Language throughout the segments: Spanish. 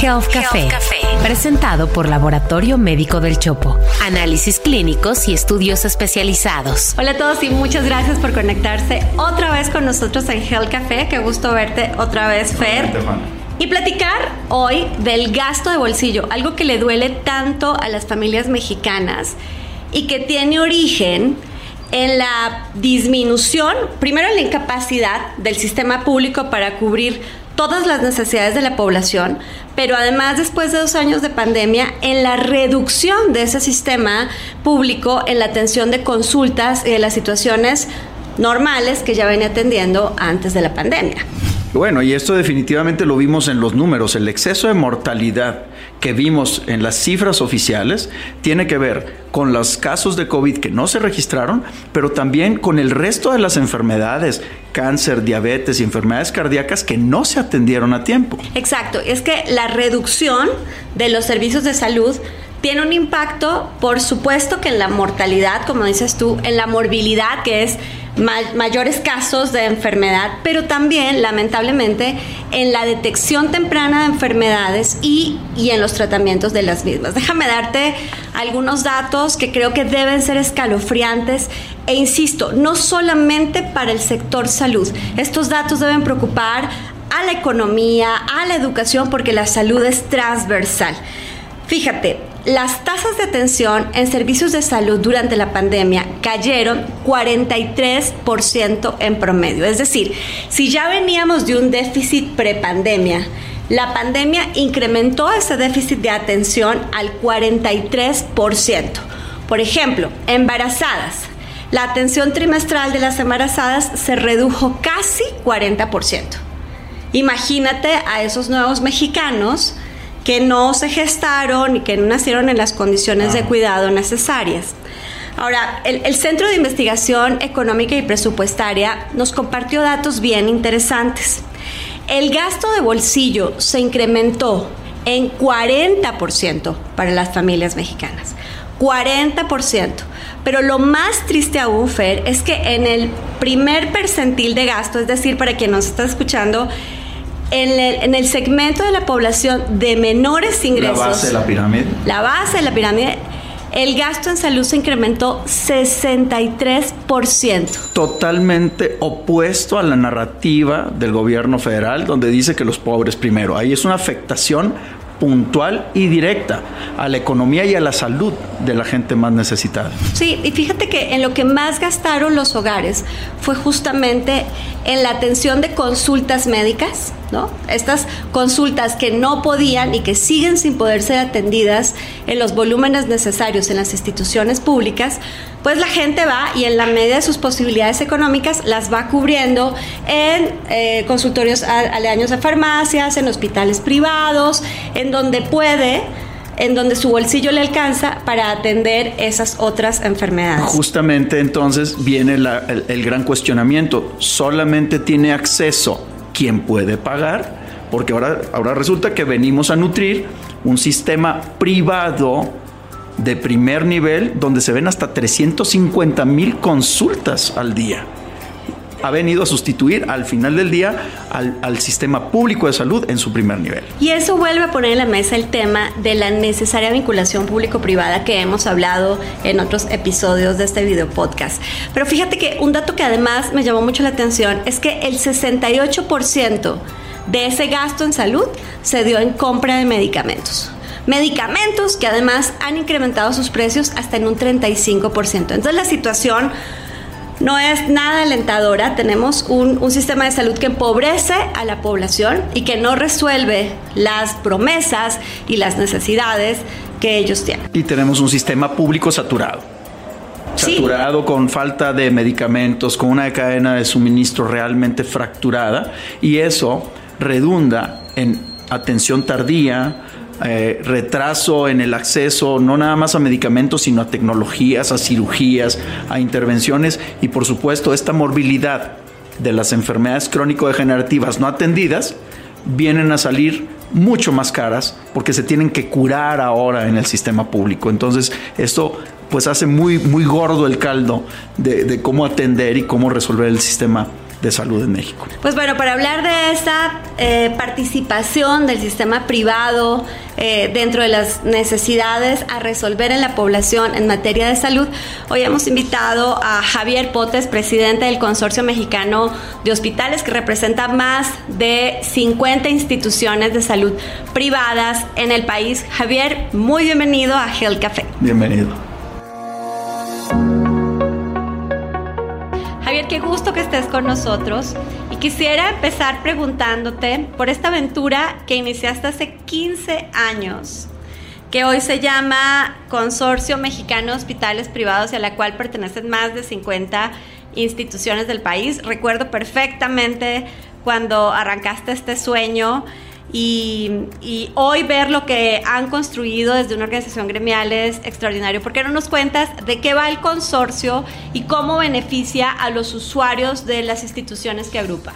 Health Café, presentado por Laboratorio Médico del Chopo. Análisis clínicos y estudios especializados. Hola a todos y muchas gracias por conectarse otra vez con nosotros en Health Café. Qué gusto verte otra vez, Fer. Y platicar hoy del gasto de bolsillo, algo que le duele tanto a las familias mexicanas y que tiene origen en la disminución, primero en la incapacidad del sistema público para cubrir todas las necesidades de la población, pero además después de dos años de pandemia, en la reducción de ese sistema público, en la atención de consultas y de las situaciones normales que ya venía atendiendo antes de la pandemia. Bueno, y esto definitivamente lo vimos en los números. El exceso de mortalidad que vimos en las cifras oficiales tiene que ver con los casos de COVID que no se registraron, pero también con el resto de las enfermedades, cáncer, diabetes y enfermedades cardíacas que no se atendieron a tiempo. Exacto, es que la reducción de los servicios de salud tiene un impacto, por supuesto, que en la mortalidad, como dices tú, en la morbilidad, que es mayores casos de enfermedad, pero también, lamentablemente, en la detección temprana de enfermedades y, y en los tratamientos de las mismas. Déjame darte algunos datos que creo que deben ser escalofriantes e insisto, no solamente para el sector salud. Estos datos deben preocupar a la economía, a la educación, porque la salud es transversal. Fíjate, las tasas de atención en servicios de salud durante la pandemia cayeron 43% en promedio. Es decir, si ya veníamos de un déficit prepandemia, la pandemia incrementó ese déficit de atención al 43%. Por ejemplo, embarazadas. La atención trimestral de las embarazadas se redujo casi 40%. Imagínate a esos nuevos mexicanos que no se gestaron y que no nacieron en las condiciones de cuidado necesarias. Ahora, el, Centro de Investigación Económica y Presupuestaria nos compartió datos bien interesantes. El gasto de bolsillo se incrementó en 40% para las familias mexicanas. 40%. Pero lo más triste aún, Fer, es que en el primer percentil de gasto, es decir, para quien nos está escuchando, en el, segmento de la población de menores ingresos. La base de la pirámide. La base de la pirámide. El gasto en salud se incrementó 63%. Totalmente opuesto a la narrativa del gobierno federal, donde dice que los pobres primero. Ahí es una afectación puntual y directa a la economía y a la salud de la gente más necesitada. Sí, y fíjate que en lo que más gastaron los hogares fue justamente en la atención de consultas médicas, ¿no? Estas consultas que no podían y que siguen sin poder ser atendidas en los volúmenes necesarios en las instituciones públicas, pues la gente va y en la medida de sus posibilidades económicas las va cubriendo en eh, consultorios aledaños de farmacias, en hospitales privados, en donde puede en donde su bolsillo le alcanza para atender esas otras enfermedades. Justamente entonces viene el, gran cuestionamiento. ¿Solamente tiene acceso quien puede pagar? Porque ahora, ahora resulta que venimos a nutrir un sistema privado de primer nivel donde se ven hasta 350 mil consultas al día. Ha venido a sustituir al final del día al, sistema público de salud en su primer nivel. Y eso vuelve a poner en la mesa el tema de la necesaria vinculación público-privada que hemos hablado en otros episodios de este video podcast. Pero fíjate que un dato que además me llamó mucho la atención es que el 68% de ese gasto en salud se dio en compra de medicamentos medicamentos que además han incrementado sus precios hasta en un 35%. Entonces la situación no es nada alentadora. Tenemos un, un, sistema de salud que empobrece a la población y que no resuelve las promesas y las necesidades que ellos tienen. Y tenemos un sistema público saturado. Saturado con falta de medicamentos, con una cadena de suministro realmente fracturada y eso redunda en atención tardía, eh, retraso en el acceso no nada más a medicamentos, sino a tecnologías, a cirugías, a intervenciones y por supuesto esta morbilidad de las enfermedades crónico-degenerativas no atendidas vienen a salir mucho más caras porque se tienen que curar ahora en el sistema público. Entonces esto pues hace muy, muy gordo el caldo de, de cómo atender y cómo resolver el sistema de salud en México. Pues bueno, para hablar de esta eh, participación del sistema privado eh, dentro de las necesidades a resolver en la población en materia de salud, hoy hemos invitado a Javier Potes, presidente del Consorcio Mexicano de Hospitales, que representa más de 50 instituciones de salud privadas en el país. Javier, muy bienvenido a Health Café. Bienvenido. Qué gusto que estés con nosotros. Y quisiera empezar preguntándote por esta aventura que iniciaste hace 15 años, que hoy se llama Consorcio Mexicano de Hospitales Privados y a la cual pertenecen más de 50 instituciones del país. Recuerdo perfectamente cuando arrancaste este sueño y, hoy ver lo que han construido desde una organización gremial es extraordinario. ¿Por qué no nos cuentas de qué va el consorcio y cómo beneficia a los usuarios de las instituciones que agrupa?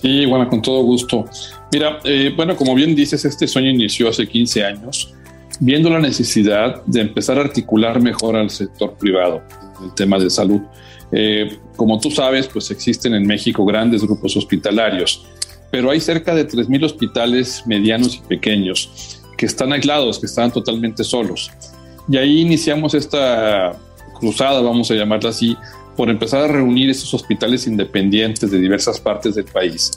Sí, bueno, con todo gusto. Mira, eh, bueno, como bien dices, este sueño inició hace 15 años, viendo la necesidad de empezar a articular mejor al sector privado, el tema de salud. Eh, como tú sabes, pues existen en México grandes grupos hospitalarios pero hay cerca de 3.000 hospitales medianos y pequeños que están aislados, que están totalmente solos. Y ahí iniciamos esta cruzada, vamos a llamarla así, por empezar a reunir esos hospitales independientes de diversas partes del país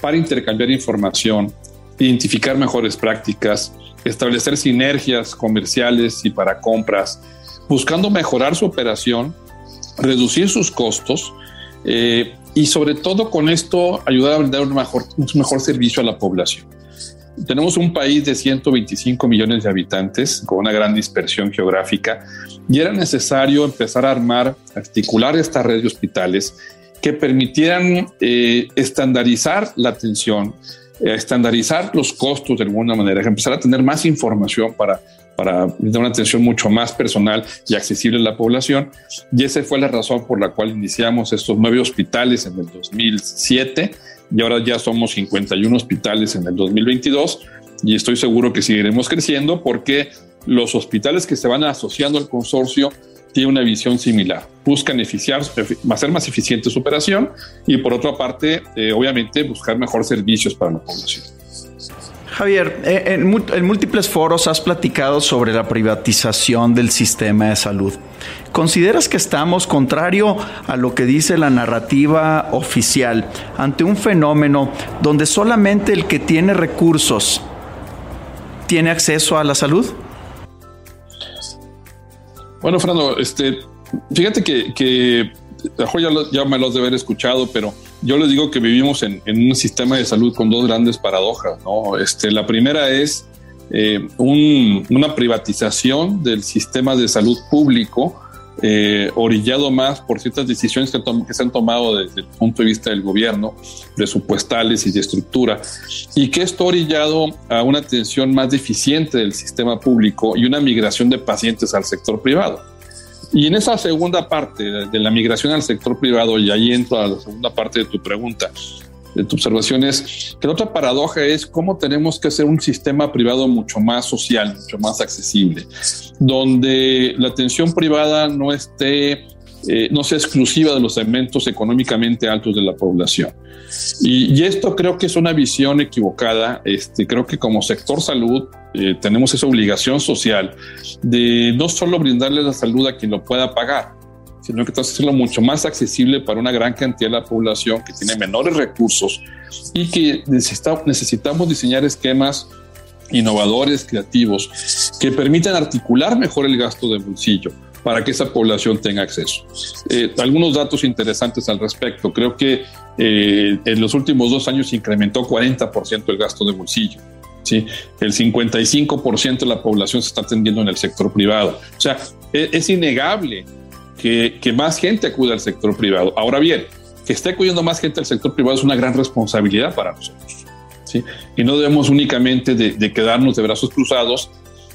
para intercambiar información, identificar mejores prácticas, establecer sinergias comerciales y para compras, buscando mejorar su operación, reducir sus costos eh, y sobre todo con esto ayudar a brindar un mejor, un mejor servicio a la población. Tenemos un país de 125 millones de habitantes con una gran dispersión geográfica y era necesario empezar a armar, articular esta red de hospitales que permitieran eh, estandarizar la atención, eh, estandarizar los costos de alguna manera, empezar a tener más información para para dar una atención mucho más personal y accesible a la población. Y esa fue la razón por la cual iniciamos estos nueve hospitales en el 2007 y ahora ya somos 51 hospitales en el 2022 y estoy seguro que seguiremos creciendo porque los hospitales que se van asociando al consorcio tienen una visión similar. Buscan eficiar, hacer más eficiente su operación y por otra parte, eh, obviamente, buscar mejor servicios para la población. Javier, eh, en, múltiples foros has platicado sobre la privatización del sistema de salud. ¿Consideras que estamos, contrario a lo que dice la narrativa oficial, ante un fenómeno donde solamente el que tiene recursos tiene acceso a la salud? Bueno, Fernando, este, fíjate que, que ya, ya me los de haber escuchado, pero yo les digo que vivimos en, un sistema de salud con dos grandes paradojas. ¿no? Este, la primera es eh, una privatización del sistema de salud público, eh, orillado más por ciertas decisiones que, que, se han tomado desde el punto de vista del gobierno, presupuestales y de estructura, y que esto orillado a una atención más deficiente del sistema público y una migración de pacientes al sector privado. Y en esa segunda parte de la migración al sector privado, y ahí entro a la segunda parte de tu pregunta, de tu observación, es que la otra paradoja es cómo tenemos que hacer un sistema privado mucho más social, mucho más accesible, donde la atención privada no esté, eh, no sea exclusiva de los segmentos económicamente altos de la población. Y, esto creo que es una visión equivocada. Este, creo que como sector salud eh, tenemos esa obligación social de no solo brindarle la salud a quien lo pueda pagar, sino que hacerlo mucho más accesible para una gran cantidad de la población que tiene menores recursos y que necesitamos diseñar esquemas innovadores, creativos, que permitan articular mejor el gasto de bolsillo para que esa población tenga acceso. Eh, algunos datos interesantes al respecto. Creo que eh, en los últimos dos años incrementó 40% el gasto de bolsillo. ¿sí? El 55% de la población se está atendiendo en el sector privado. O sea, e, es, innegable que, que, más gente acude al sector privado. Ahora bien, que esté acudiendo más gente al sector privado es una gran responsabilidad para nosotros. ¿sí? Y no debemos únicamente de, quedarnos de brazos cruzados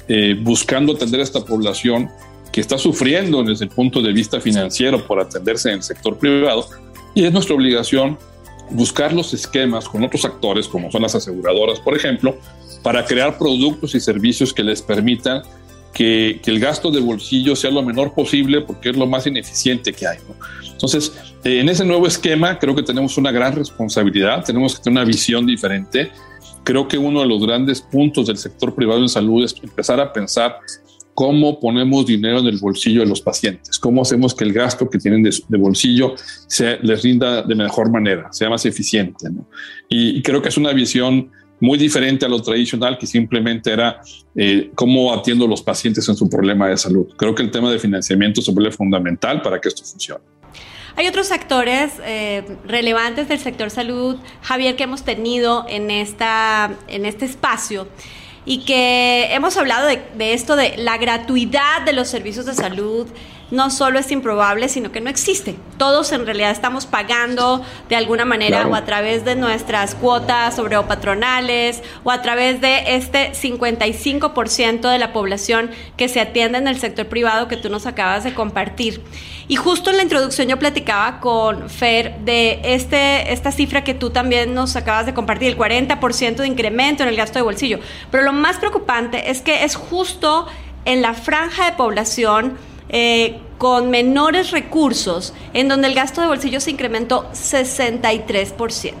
eh, buscando atender a esta población que está sufriendo desde el punto de vista financiero por atenderse en el sector privado, y es nuestra obligación buscar los esquemas con otros actores, como son las aseguradoras, por ejemplo, para crear productos y servicios que les permitan que, el gasto de bolsillo sea lo menor posible porque es lo más ineficiente que hay. Entonces, eh, en ese nuevo esquema creo que tenemos una gran responsabilidad, tenemos que tener una visión diferente. Creo que uno de los grandes puntos del sector privado en salud es empezar a pensar cómo ponemos dinero en el bolsillo de los pacientes, cómo hacemos que el gasto que tienen de, bolsillo se les rinda de mejor manera, sea más eficiente. y creo que es una visión muy diferente a lo tradicional que simplemente era eh, cómo atiendo los pacientes en su problema de salud. Creo que el tema de financiamiento se vuelve fundamental para que esto funcione. Hay otros actores eh, relevantes del sector salud, Javier, que hemos tenido en, esta, en este espacio y que hemos hablado de, de esto de la gratuidad de los servicios de salud, no solo es improbable, sino que no existe. Todos en realidad estamos pagando de alguna manera o a través de nuestras cuotas sobre o patronales o a través de este 55% de la población que se atiende en el sector privado que tú nos acabas de compartir. Y justo en la introducción yo platicaba con Fer de este, esta cifra que tú también nos acabas de compartir, el 40% de incremento en el gasto de bolsillo. Pero lo más preocupante es que es justo en la franja de población eh, con menores recursos, en donde el gasto de bolsillo se incrementó 63%.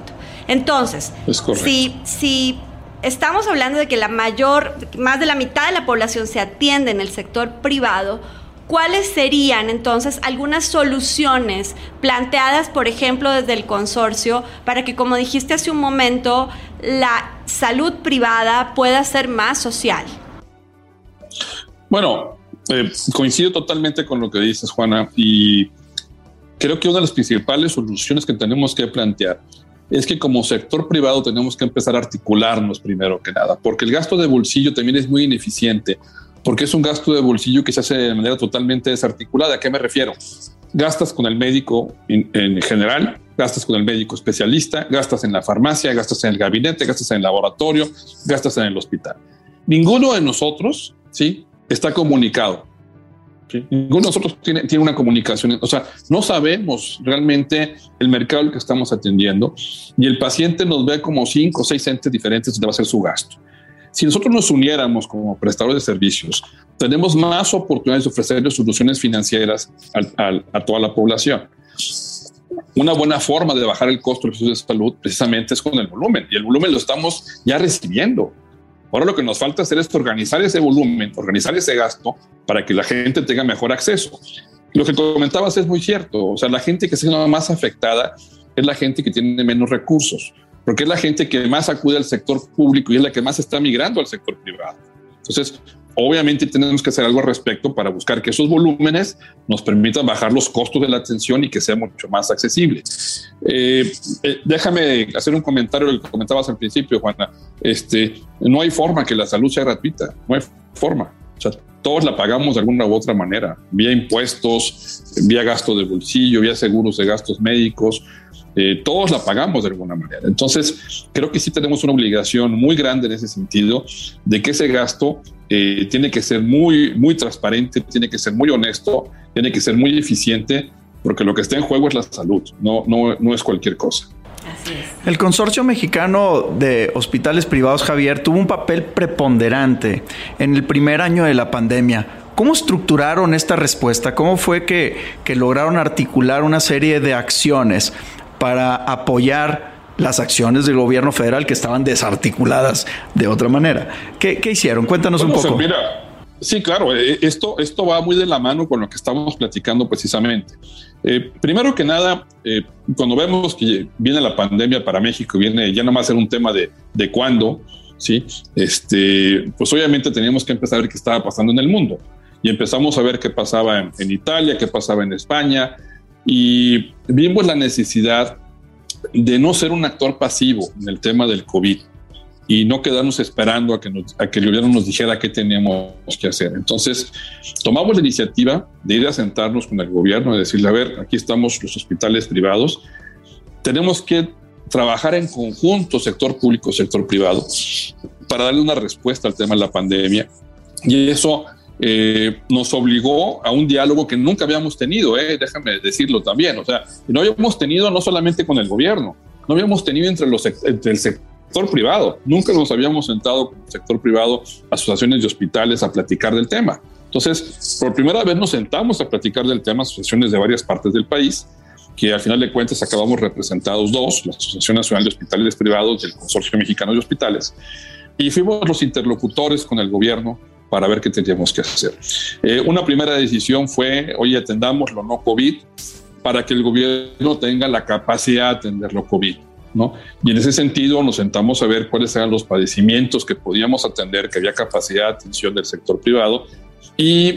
Entonces, si, si estamos hablando de que la mayor, más de la mitad de la población se atiende en el sector privado, ¿cuáles serían entonces algunas soluciones planteadas, por ejemplo, desde el consorcio, para que, como dijiste hace un momento, la salud privada pueda ser más social? Bueno, eh, coincido totalmente con lo que dices, Juana, y creo que una de las principales soluciones que tenemos que plantear es que como sector privado tenemos que empezar a articularnos primero que nada, porque el gasto de bolsillo también es muy ineficiente, porque es un gasto de bolsillo que se hace de manera totalmente desarticulada. ¿A qué me refiero? Gastas con el médico en general, gastas con el médico especialista, gastas en la farmacia, gastas en el gabinete, gastas en el laboratorio, gastas en el hospital. Ninguno de nosotros, ¿sí? está comunicado. Ninguno de nosotros tiene, tiene una comunicación, o sea, no sabemos realmente el mercado al que estamos atendiendo y el paciente nos ve como cinco o seis entes diferentes donde va a ser su gasto. Si nosotros nos uniéramos como prestadores de servicios, tenemos más oportunidades de ofrecer soluciones financieras a toda la población. Una buena forma de bajar el costo de los servicios de salud precisamente es con el volumen y el volumen lo estamos ya recibiendo. Ahora lo que nos falta hacer es organizar ese volumen, organizar ese gasto para que la gente tenga mejor acceso. Lo que comentabas es muy cierto, o sea, la gente que se más afectada es la gente que tiene menos recursos, porque es la gente que más acude al sector público y es la que más está migrando al sector privado. Entonces, Obviamente tenemos que hacer algo al respecto para buscar que esos volúmenes nos permitan bajar los costos de la atención y que sea mucho más accesible. Eh, eh, déjame hacer un comentario, lo que comentabas al principio, Juana. Este, no hay forma que la salud sea gratuita, no hay forma. O sea, todos la pagamos de alguna u otra manera, vía impuestos, vía gasto de bolsillo, vía seguros de gastos médicos, eh, todos la pagamos de alguna manera. Entonces, creo que sí tenemos una obligación muy grande en ese sentido de que ese gasto eh, tiene que ser muy, muy transparente, tiene que ser muy honesto, tiene que ser muy eficiente, porque lo que está en juego es la salud, no, no, no es cualquier cosa. El Consorcio Mexicano de Hospitales Privados, Javier, tuvo un papel preponderante en el primer año de la pandemia. ¿Cómo estructuraron esta respuesta? ¿Cómo fue que, que lograron articular una serie de acciones para apoyar las acciones del gobierno federal que estaban desarticuladas de otra manera. ¿Qué, hicieron? Cuéntanos un poco. Mira, sí, claro, eh, esto, esto va muy de la mano con lo que estamos platicando precisamente. Eh, primero que nada, eh, cuando vemos que viene la pandemia para México, viene ya no más ser un tema de, de cuándo, ¿sí? Este, pues obviamente teníamos que empezar a ver qué estaba pasando en el mundo. Y empezamos a ver qué pasaba en, en Italia, qué pasaba en España, y vimos la necesidad de no ser un actor pasivo en el tema del COVID y no quedarnos esperando a que, a que el gobierno nos dijera qué teníamos que hacer. Entonces, tomamos la iniciativa de ir a sentarnos con el gobierno y decirle, a ver, aquí estamos los hospitales privados, tenemos que trabajar en conjunto, sector público, sector privado, para darle una respuesta al tema de la pandemia. Y eso eh, nos obligó a un diálogo que nunca habíamos tenido, eh, déjame decirlo también, o sea, no habíamos tenido no solamente con el gobierno, no habíamos tenido entre, los, entre el sector privado. Nunca nos habíamos sentado con el sector privado, asociaciones de hospitales a platicar del tema. Entonces, por primera vez nos sentamos a platicar del tema, asociaciones de varias partes del país, que al final de cuentas acabamos representados dos, la Asociación Nacional de Hospitales Privados y el Consorcio Mexicano de Hospitales, y fuimos los interlocutores con el gobierno para ver qué teníamos que hacer. Eh, una primera decisión fue, oye, atendamos lo no COVID para que el gobierno tenga la capacidad de atender lo COVID. ¿no? Y en ese sentido nos sentamos a ver cuáles eran los padecimientos que podíamos atender, que había capacidad de atención del sector privado y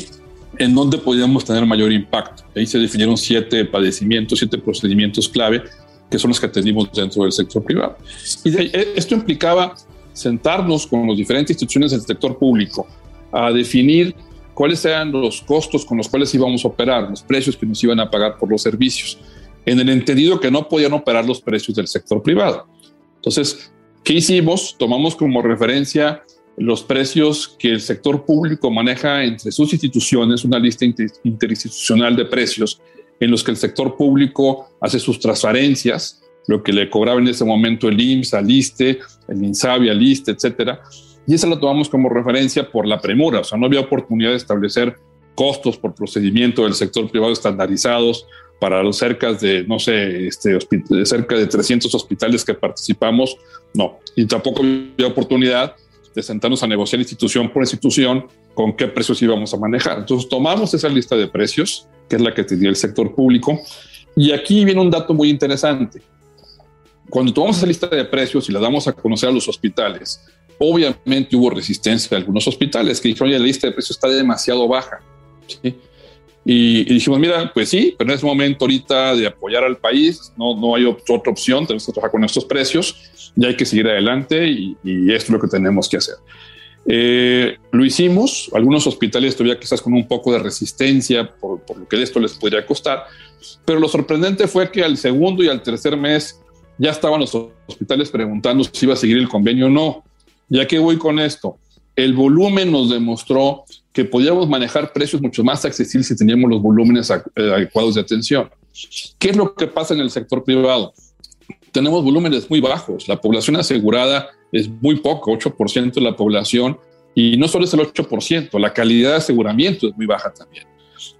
en dónde podíamos tener mayor impacto. Ahí se definieron siete padecimientos, siete procedimientos clave que son los que atendimos dentro del sector privado. Y eh, esto implicaba sentarnos con las diferentes instituciones del sector público a definir cuáles eran los costos con los cuales íbamos a operar, los precios que nos iban a pagar por los servicios, en el entendido que no podían operar los precios del sector privado. Entonces, ¿qué hicimos? Tomamos como referencia los precios que el sector público maneja entre sus instituciones, una lista interinstitucional de precios en los que el sector público hace sus transferencias, lo que le cobraba en ese momento el IMSS al ISTE, el INSABI al ISTE, etcétera. Y esa la tomamos como referencia por la premura, o sea, no había oportunidad de establecer costos por procedimiento del sector privado estandarizados para los cerca de, no sé, este, cerca de 300 hospitales que participamos, no. Y tampoco había oportunidad de sentarnos a negociar institución por institución con qué precios íbamos a manejar. Entonces tomamos esa lista de precios, que es la que tenía el sector público, y aquí viene un dato muy interesante. Cuando tomamos esa lista de precios y la damos a conocer a los hospitales, obviamente hubo resistencia de algunos hospitales que dijeron, oye, la lista de precios está demasiado baja. ¿sí? Y, dijimos, mira, pues sí, pero en es momento ahorita de apoyar al país, no, no hay otra opción, tenemos que trabajar con estos precios y hay que seguir adelante y, esto es lo que tenemos que hacer. Eh, lo hicimos, algunos hospitales todavía quizás con un poco de resistencia por, por, lo que esto les podría costar, pero lo sorprendente fue que al segundo y al tercer mes ya estaban los hospitales preguntando si iba a seguir el convenio o no. ¿Ya qué voy con esto? El volumen nos demostró que podíamos manejar precios mucho más accesibles si teníamos los volúmenes eh, adecuados de atención. ¿Qué es lo que pasa en el sector privado? Tenemos volúmenes muy bajos. La población asegurada es muy poco, 8% de la población. Y no solo es el 8%, la calidad de aseguramiento es muy baja también.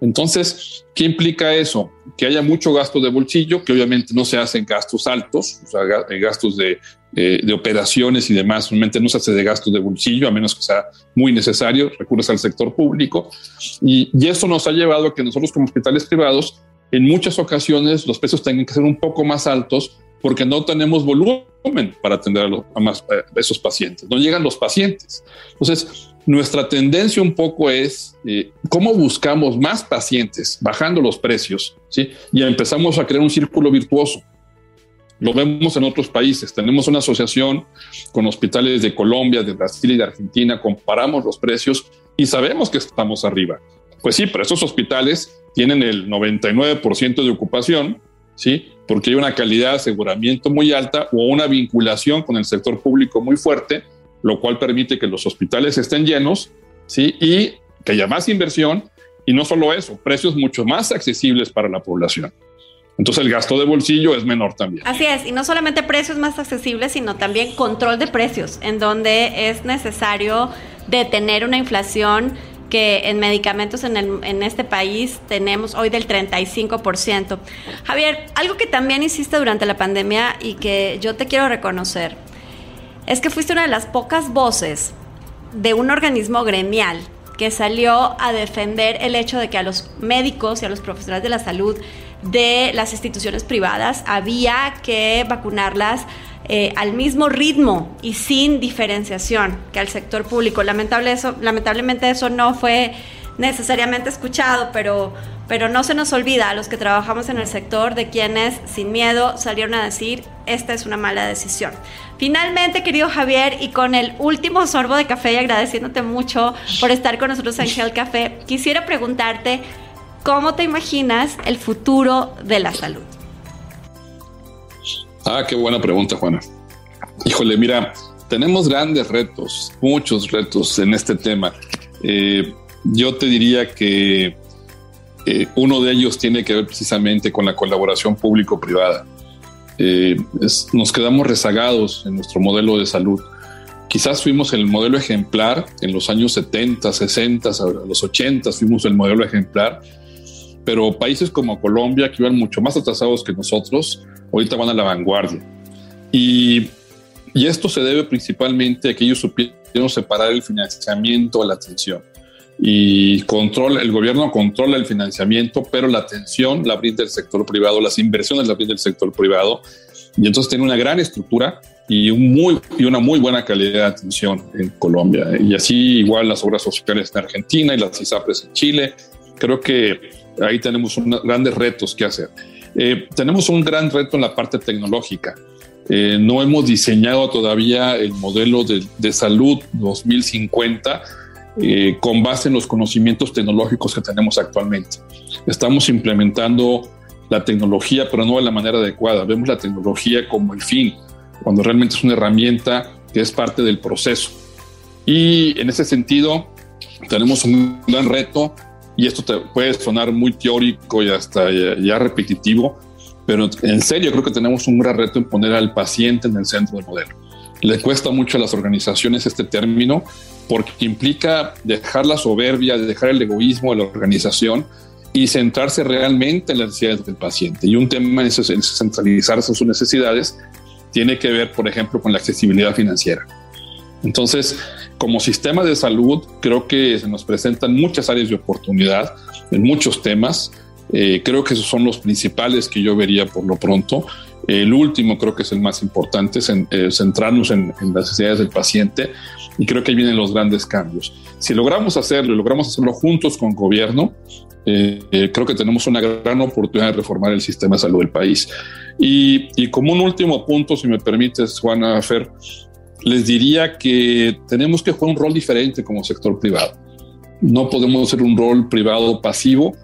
Entonces, ¿qué implica eso? Que haya mucho gasto de bolsillo, que obviamente no se hacen gastos altos, o sea, gastos de eh, operaciones y demás, realmente no se hace de gastos de bolsillo, a menos que sea muy necesario, recursos al sector público. Y, y eso nos ha llevado a que nosotros como hospitales privados, en muchas ocasiones los precios tengan que ser un poco más altos porque no tenemos volumen para atender a, los, más, esos pacientes, no llegan los pacientes. Entonces, nuestra tendencia un poco es eh, cómo buscamos más pacientes bajando los precios, ¿sí? Y empezamos a crear un círculo virtuoso. Lo vemos en otros países. Tenemos una asociación con hospitales de Colombia, de Brasil y de Argentina. Comparamos los precios y sabemos que estamos arriba. Pues sí, pero esos hospitales tienen el 99% de ocupación, ¿sí? Porque hay una calidad de aseguramiento muy alta o una vinculación con el sector público muy fuerte, lo cual permite que los hospitales estén llenos, ¿sí? Y que haya más inversión y no solo eso, precios mucho más accesibles para la población. Entonces el gasto de bolsillo es menor también. Así es, y no solamente precios más accesibles, sino también control de precios, en donde es necesario detener una inflación que en medicamentos en, en este país tenemos hoy del 35%. Javier, algo que también hiciste durante la pandemia y que yo te quiero reconocer, es que fuiste una de las pocas voces de un organismo gremial que salió a defender el hecho de que a los médicos y a los profesionales de la salud de las instituciones privadas. Había que vacunarlas eh, al mismo ritmo y sin diferenciación que al sector público. Lamentable eso, lamentablemente eso no fue necesariamente escuchado, pero, pero no se nos olvida a los que trabajamos en el sector de quienes sin miedo salieron a decir, esta es una mala decisión. Finalmente, querido Javier, y con el último sorbo de café y agradeciéndote mucho por estar con nosotros en Gel Café, quisiera preguntarte ¿Cómo te imaginas el futuro de la salud? Ah, qué buena pregunta, Juana. Híjole, mira, tenemos grandes retos, muchos retos en este tema. Eh, yo te diría que eh, uno de ellos tiene que ver precisamente con la colaboración público-privada. eh, nos quedamos rezagados en nuestro modelo de salud. Quizás fuimos el modelo ejemplar en los años 70, 60, los 80 fuimos el modelo ejemplar, pero países como Colombia, que iban mucho más atrasados que nosotros, ahorita van a la vanguardia. Y, y esto se debe principalmente a que ellos supieron separar el financiamiento de la atención y controla, el gobierno controla el financiamiento, pero la atención la brinda el sector privado, las inversiones la brinda el sector privado, y entonces tiene una gran estructura y, un muy, y una muy buena calidad de atención en Colombia. Y así igual las obras sociales en Argentina y las ISAPRES en Chile. Creo que ahí tenemos grandes retos que hacer. Eh, tenemos un gran reto en la parte tecnológica. Eh, no hemos diseñado todavía el modelo de, de salud 2050 eh, con base en los conocimientos tecnológicos que tenemos actualmente. Estamos implementando la tecnología, pero no de la manera adecuada. Vemos la tecnología como el fin, cuando realmente es una herramienta que es parte del proceso. Y en ese sentido, tenemos un gran reto, y esto te puede sonar muy teórico y hasta ya, repetitivo, pero en serio creo que tenemos un gran reto en poner al paciente en el centro del modelo. Le cuesta mucho a las organizaciones este término porque implica dejar la soberbia, dejar el egoísmo de la organización y centrarse realmente en las necesidades del paciente. Y un tema es centralizarse en sus necesidades tiene que ver, por ejemplo, con la accesibilidad financiera. Entonces, como sistema de salud, creo que se nos presentan muchas áreas de oportunidad en muchos temas. Eh, creo que esos son los principales que yo vería por lo pronto. El último creo que es el más importante, eh, centrarnos en, las necesidades del paciente y creo que ahí vienen los grandes cambios. Si logramos hacerlo y logramos hacerlo juntos con gobierno, eh, eh, creo que tenemos una gran oportunidad de reformar el sistema de salud del país. Y, y como un último punto, si me permites, Juana Fer, les diría que tenemos que jugar un rol diferente como sector privado. No podemos ser un rol privado pasivo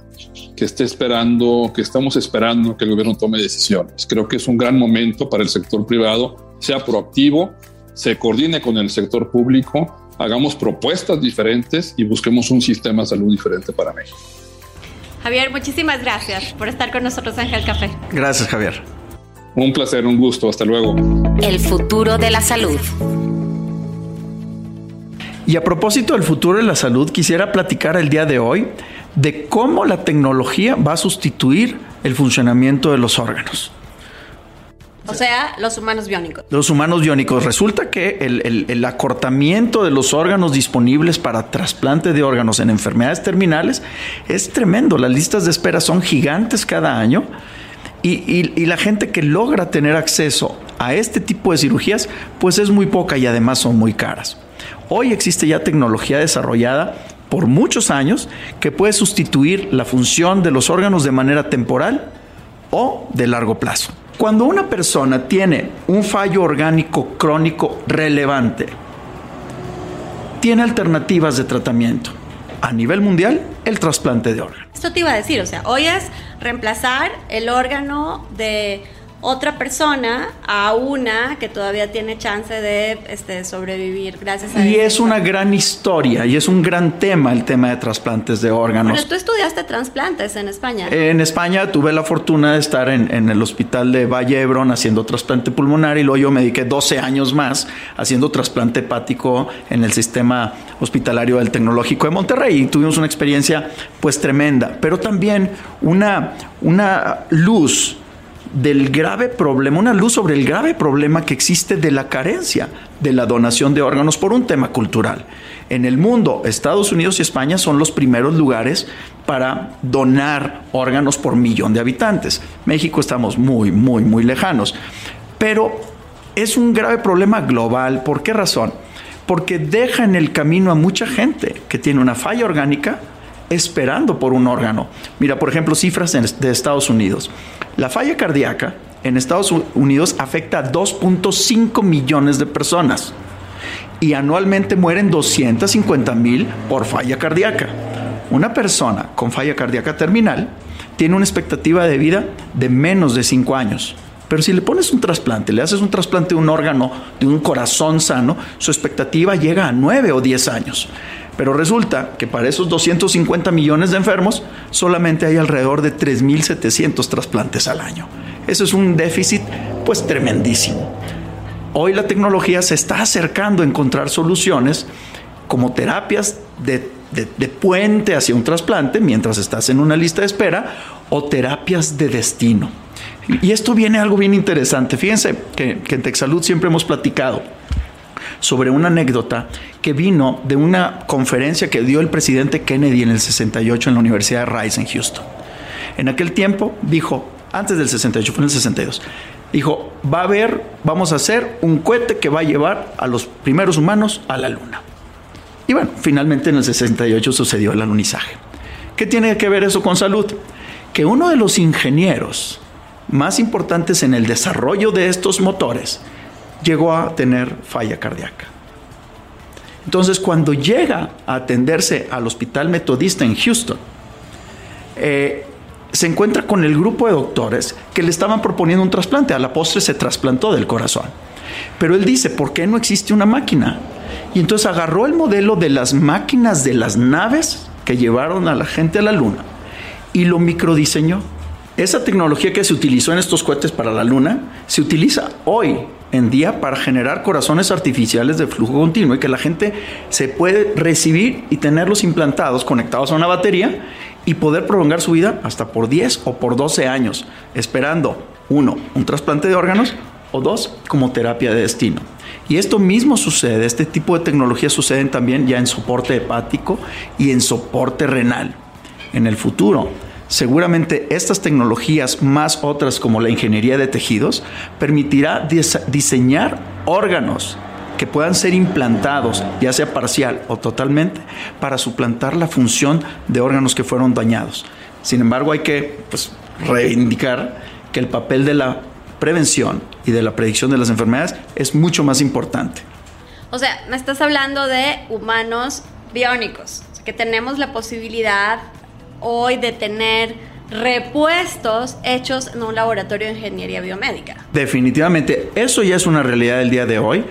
que esté esperando, que estamos esperando que el gobierno tome decisiones. Creo que es un gran momento para el sector privado, sea proactivo, se coordine con el sector público, hagamos propuestas diferentes y busquemos un sistema de salud diferente para México. Javier, muchísimas gracias por estar con nosotros en Ángel Café. Gracias, Javier. Un placer, un gusto. Hasta luego. El futuro de la salud. Y a propósito del futuro de la salud, quisiera platicar el día de hoy de cómo la tecnología va a sustituir el funcionamiento de los órganos. O sea, los humanos biónicos. Los humanos biónicos. Resulta que el, acortamiento de los órganos disponibles para trasplante de órganos en enfermedades terminales es tremendo. Las listas de espera son gigantes cada año. Y, y, la gente que logra tener acceso a este tipo de cirugías, pues es muy poca y además son muy caras. Hoy existe ya tecnología desarrollada por muchos años que puede sustituir la función de los órganos de manera temporal o de largo plazo. Cuando una persona tiene un fallo orgánico crónico relevante, tiene alternativas de tratamiento. A nivel mundial, el trasplante de órgano. Esto te iba a decir, o sea, hoy es reemplazar el órgano de otra persona a una que todavía tiene chance de este, sobrevivir gracias a Y es una gran historia y es un gran tema el tema de trasplantes de órganos. Pero tú estudiaste trasplantes en España. En España tuve la fortuna de estar en, en el hospital de Valle Hebron haciendo trasplante pulmonar y luego yo me dediqué 12 años más haciendo trasplante hepático en el sistema hospitalario del Tecnológico de Monterrey y tuvimos una experiencia pues tremenda, pero también una, una luz del grave problema, una luz sobre el grave problema que existe de la carencia de la donación de órganos por un tema cultural. En el mundo, Estados Unidos y España son los primeros lugares para donar órganos por millón de habitantes. México estamos muy, muy, muy lejanos. Pero es un grave problema global. ¿Por qué razón? Porque deja en el camino a mucha gente que tiene una falla orgánica esperando por un órgano. Mira, por ejemplo, cifras de Estados Unidos. La falla cardíaca en Estados Unidos afecta a 2.5 millones de personas y anualmente mueren 250 mil por falla cardíaca. Una persona con falla cardíaca terminal tiene una expectativa de vida de menos de 5 años. Pero si le pones un trasplante, le haces un trasplante de un órgano, de un corazón sano, su expectativa llega a 9 o 10 años. Pero resulta que para esos 250 millones de enfermos solamente hay alrededor de 3.700 trasplantes al año. Eso es un déficit pues tremendísimo. Hoy la tecnología se está acercando a encontrar soluciones como terapias de, puente hacia un trasplante mientras estás en una lista de espera o terapias de destino. Y esto viene algo bien interesante. Fíjense que, que en Texalud siempre hemos platicado sobre una anécdota que vino de una conferencia que dio el presidente Kennedy en el 68 en la Universidad de Rice en Houston. En aquel tiempo dijo, antes del 68, fue en el 62, dijo, va a haber, vamos a hacer un cohete que va a llevar a los primeros humanos a la luna. Y bueno, finalmente en el 68 sucedió el alunizaje. ¿Qué tiene que ver eso con salud? Que uno de los ingenieros más importantes en el desarrollo de estos motores llegó a tener falla cardíaca. Entonces, cuando llega a atenderse al hospital metodista en Houston, eh, se encuentra con el grupo de doctores que le estaban proponiendo un trasplante. A la postre se trasplantó del corazón. Pero él dice, ¿por qué no existe una máquina? Y entonces agarró el modelo de las máquinas de las naves que llevaron a la gente a la luna y lo microdiseñó. Esa tecnología que se utilizó en estos cohetes para la luna se utiliza hoy en día para generar corazones artificiales de flujo continuo y que la gente se puede recibir y tenerlos implantados conectados a una batería y poder prolongar su vida hasta por 10 o por 12 años, esperando, uno, un trasplante de órganos o dos, como terapia de destino. Y esto mismo sucede, este tipo de tecnologías suceden también ya en soporte hepático y en soporte renal. En el futuro, seguramente estas tecnologías más otras como la ingeniería de tejidos permitirá diseñar órganos que puedan ser implantados, ya sea parcial o totalmente, para suplantar la función de órganos que fueron dañados. Sin embargo, hay que pues, reivindicar que el papel de la prevención y de la predicción de las enfermedades es mucho más importante. O sea, me estás hablando de humanos biónicos, que tenemos la posibilidad hoy de tener repuestos hechos en un laboratorio de ingeniería biomédica. Definitivamente, eso ya es una realidad del día de hoy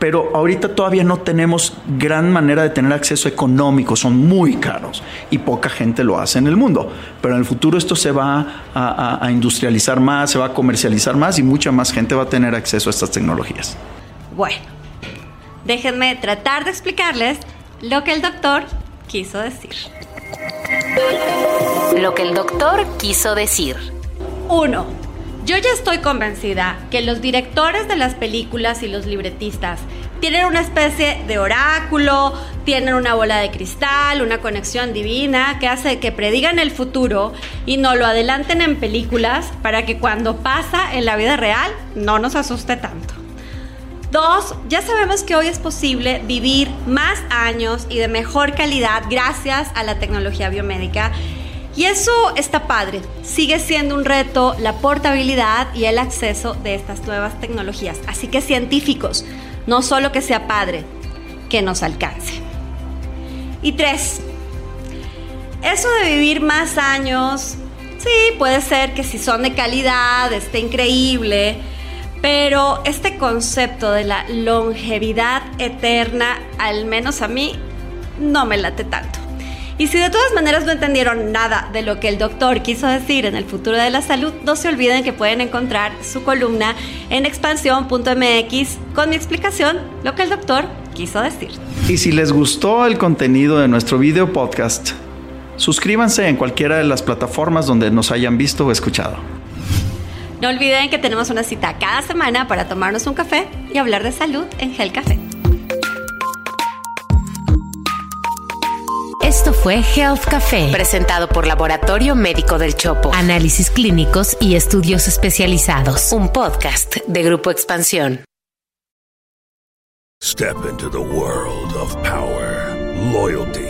pero ahorita todavía no tenemos gran manera de tener acceso económico, son muy caros y poca gente lo hace en el mundo. Pero en el futuro esto se va a, industrializar más, se va a comercializar más y mucha más gente va a tener acceso a estas tecnologías. Bueno, déjenme tratar de explicarles lo que el doctor quiso decir. Lo que el doctor quiso decir. Uno, yo ya estoy convencida que los directores de las películas y los libretistas tienen una especie de oráculo, tienen una bola de cristal, una conexión divina que hace que predigan el futuro y no lo adelanten en películas para que cuando pasa en la vida real no nos asuste tanto. Dos, ya sabemos que hoy es posible vivir más años y de mejor calidad gracias a la tecnología biomédica y eso está padre. Sigue siendo un reto la portabilidad y el acceso de estas nuevas tecnologías. Así que científicos, no solo que sea padre, que nos alcance. Y tres, eso de vivir más años, sí, puede ser que si son de calidad, esté increíble, pero este concepto de la longevidad eterna, al menos a mí, no me late tanto. Y si de todas maneras no entendieron nada de lo que el doctor quiso decir en el futuro de la salud, no se olviden que pueden encontrar su columna en expansión.mx con mi explicación, lo que el doctor quiso decir. Y si les gustó el contenido de nuestro video podcast, suscríbanse en cualquiera de las plataformas donde nos hayan visto o escuchado. No olviden que tenemos una cita cada semana para tomarnos un café y hablar de salud en Gel Café. Esto fue Health Café, presentado por Laboratorio Médico del Chopo. Análisis clínicos y estudios especializados. Un podcast de Grupo Expansión. Step into the world of power, loyalty